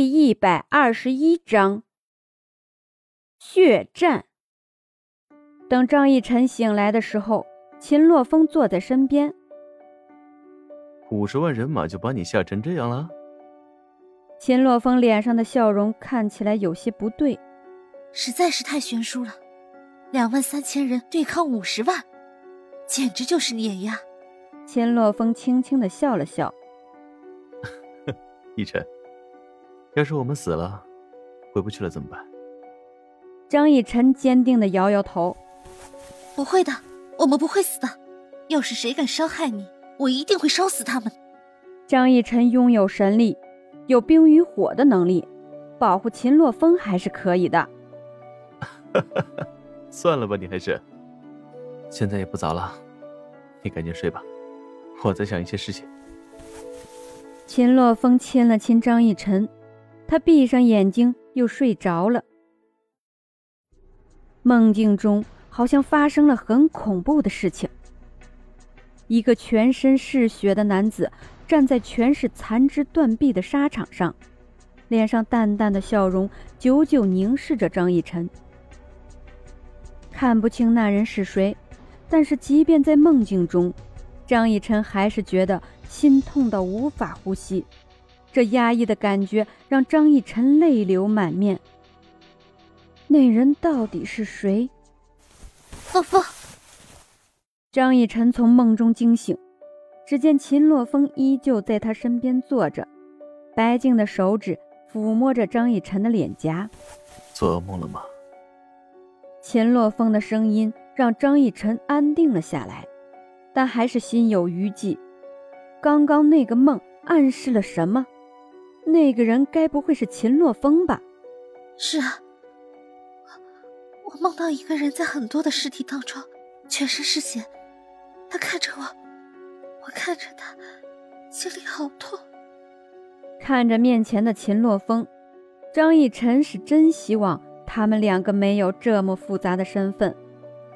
第一百二十一章血战。等张逸晨醒来的时候，秦洛风坐在身边。五十万人马就把你吓成这样了？秦洛风脸上的笑容看起来有些不对，实在是太悬殊了。两万三千人对抗五十万，简直就是碾压。秦洛风轻轻的笑了笑。逸晨，要是我们死了，回不去了怎么办？张逸晨坚定的摇摇头：“不会的，我们不会死的。要是谁敢伤害你，我一定会烧死他们。”张逸晨拥有神力，有冰与火的能力，保护秦洛风还是可以的。算了吧，你还是。现在也不早了，你赶紧睡吧，我在想一些事情。秦洛风亲了亲张逸晨，他闭上眼睛又睡着了。梦境中好像发生了很恐怖的事情。一个全身是血的男子站在全是残肢断臂的沙场上，脸上淡淡的笑容，久久凝视着张逸晨。看不清那人是谁，但是即便在梦境中，张逸晨还是觉得心痛到无法呼吸。这压抑的感觉让张逸晨泪流满面。那人到底是谁？洛风。张逸晨从梦中惊醒，只见秦洛风依旧在他身边坐着，白净的手指抚摸着张逸晨的脸颊。做噩梦了吗？秦洛风的声音让张逸晨安定了下来，但还是心有余悸。刚刚那个梦暗示了什么？那个人该不会是秦洛风吧？是啊，我我梦到一个人在很多的尸体当中，全身是血，他看着我，我看着他，心里好痛。看着面前的秦洛风，张逸晨是真希望。他们两个没有这么复杂的身份，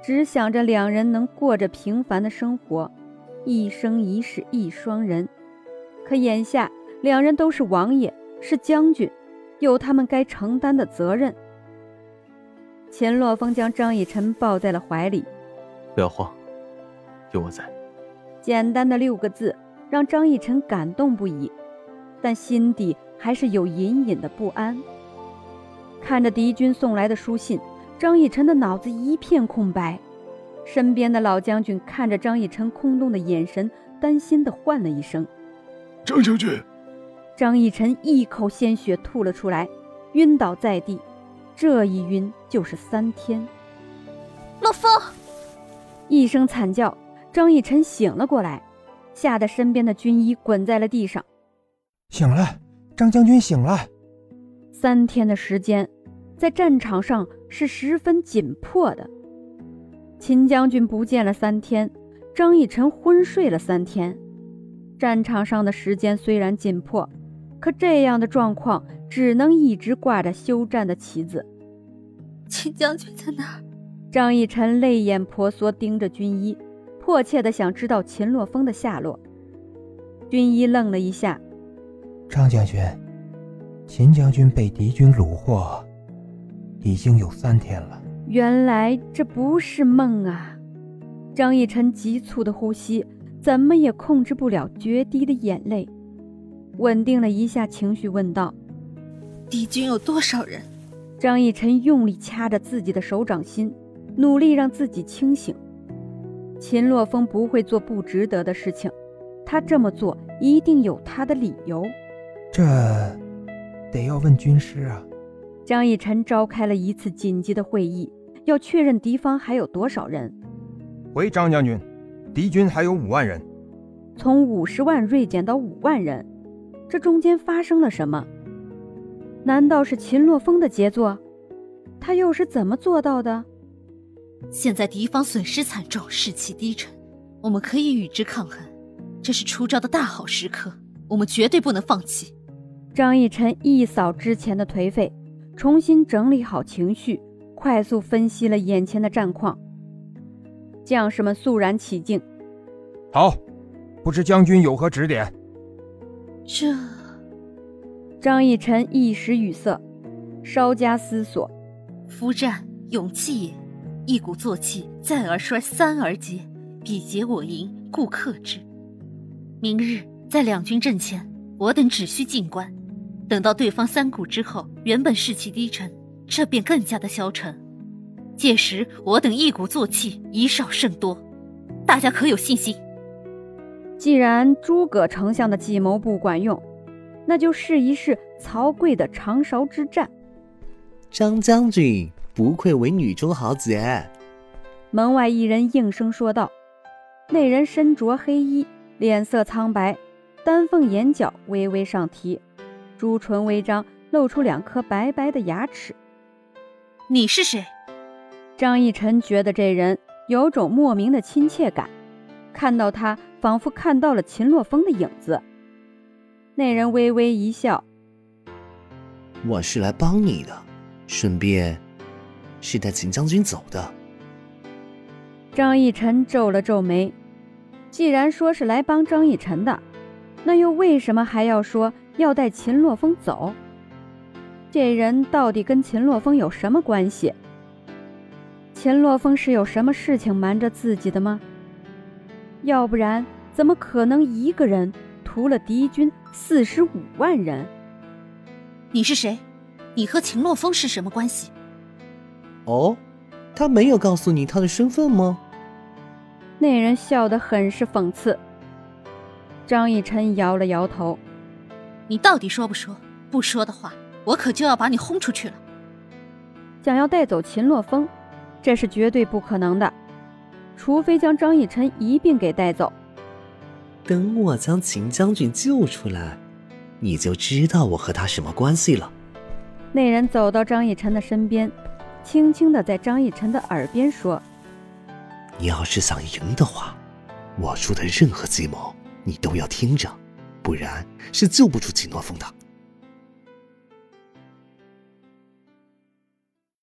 只想着两人能过着平凡的生活，一生一世一双人。可眼下，两人都是王爷，是将军，有他们该承担的责任。钱洛风将张逸晨抱在了怀里，不要慌，有我在。简单的六个字让张逸晨感动不已，但心底还是有隐隐的不安。看着敌军送来的书信，张逸晨的脑子一片空白。身边的老将军看着张逸晨空洞的眼神，担心的唤了一声：“张将军。”张逸晨一口鲜血吐了出来，晕倒在地。这一晕就是三天。洛风，一声惨叫，张逸晨醒了过来，吓得身边的军医滚在了地上。醒了，张将军醒了。三天的时间，在战场上是十分紧迫的。秦将军不见了三天，张逸晨昏睡了三天。战场上的时间虽然紧迫，可这样的状况只能一直挂着休战的旗子。秦将军在哪儿？张逸晨泪眼婆娑盯着军医，迫切的想知道秦洛风的下落。军医愣了一下，张将军。秦将军被敌军虏获，已经有三天了。原来这不是梦啊！张逸晨急促的呼吸，怎么也控制不了决堤的眼泪。稳定了一下情绪，问道：“敌军有多少人？”张逸晨用力掐着自己的手掌心，努力让自己清醒。秦洛风不会做不值得的事情，他这么做一定有他的理由。这。得要问军师啊！张逸晨召开了一次紧急的会议，要确认敌方还有多少人。回张将军，敌军还有五万人。从五十万锐减到五万人，这中间发生了什么？难道是秦洛风的杰作？他又是怎么做到的？现在敌方损失惨重，士气低沉，我们可以与之抗衡。这是出招的大好时刻，我们绝对不能放弃。张逸晨一扫之前的颓废，重新整理好情绪，快速分析了眼前的战况。将士们肃然起敬。好，不知将军有何指点？这，张义臣一时语塞，稍加思索：“夫战，勇气也。一鼓作气，再而衰，三而竭，彼竭我盈，故克之。明日在两军阵前，我等只需静观。等到对方三鼓之后，原本士气低沉，这便更加的消沉。届时我等一鼓作气，以少胜多。大家可有信心？”既然诸葛丞相的计谋不管用，那就试一试曹刿的长勺之战。张将军不愧为女中豪杰。门外一人应声说道：“那人身着黑衣，脸色苍白，丹凤眼角微微上提，朱唇微张，露出两颗白白的牙齿。你是谁？”张逸晨觉得这人有种莫名的亲切感。看到他，仿佛看到了秦洛风的影子。那人微微一笑：“我是来帮你的，顺便是带秦将军走的。”张逸晨皱了皱眉，既然说是来帮张逸晨的，那又为什么还要说要带秦洛风走？这人到底跟秦洛风有什么关系？秦洛风是有什么事情瞒着自己的吗？要不然，怎么可能一个人屠了敌军四十五万人？你是谁？你和秦洛风是什么关系？哦，他没有告诉你他的身份吗？那人笑得很是讽刺。张逸晨摇了摇头：“你到底说不说？不说的话，我可就要把你轰出去了。”想要带走秦洛风，这是绝对不可能的。除非将张逸晨一并给带走。等我将秦将军救出来，你就知道我和他什么关系了。那人走到张逸晨的身边，轻轻的在张逸晨的耳边说：“你要是想赢的话，我说的任何计谋你都要听着，不然是救不出秦诺风的。”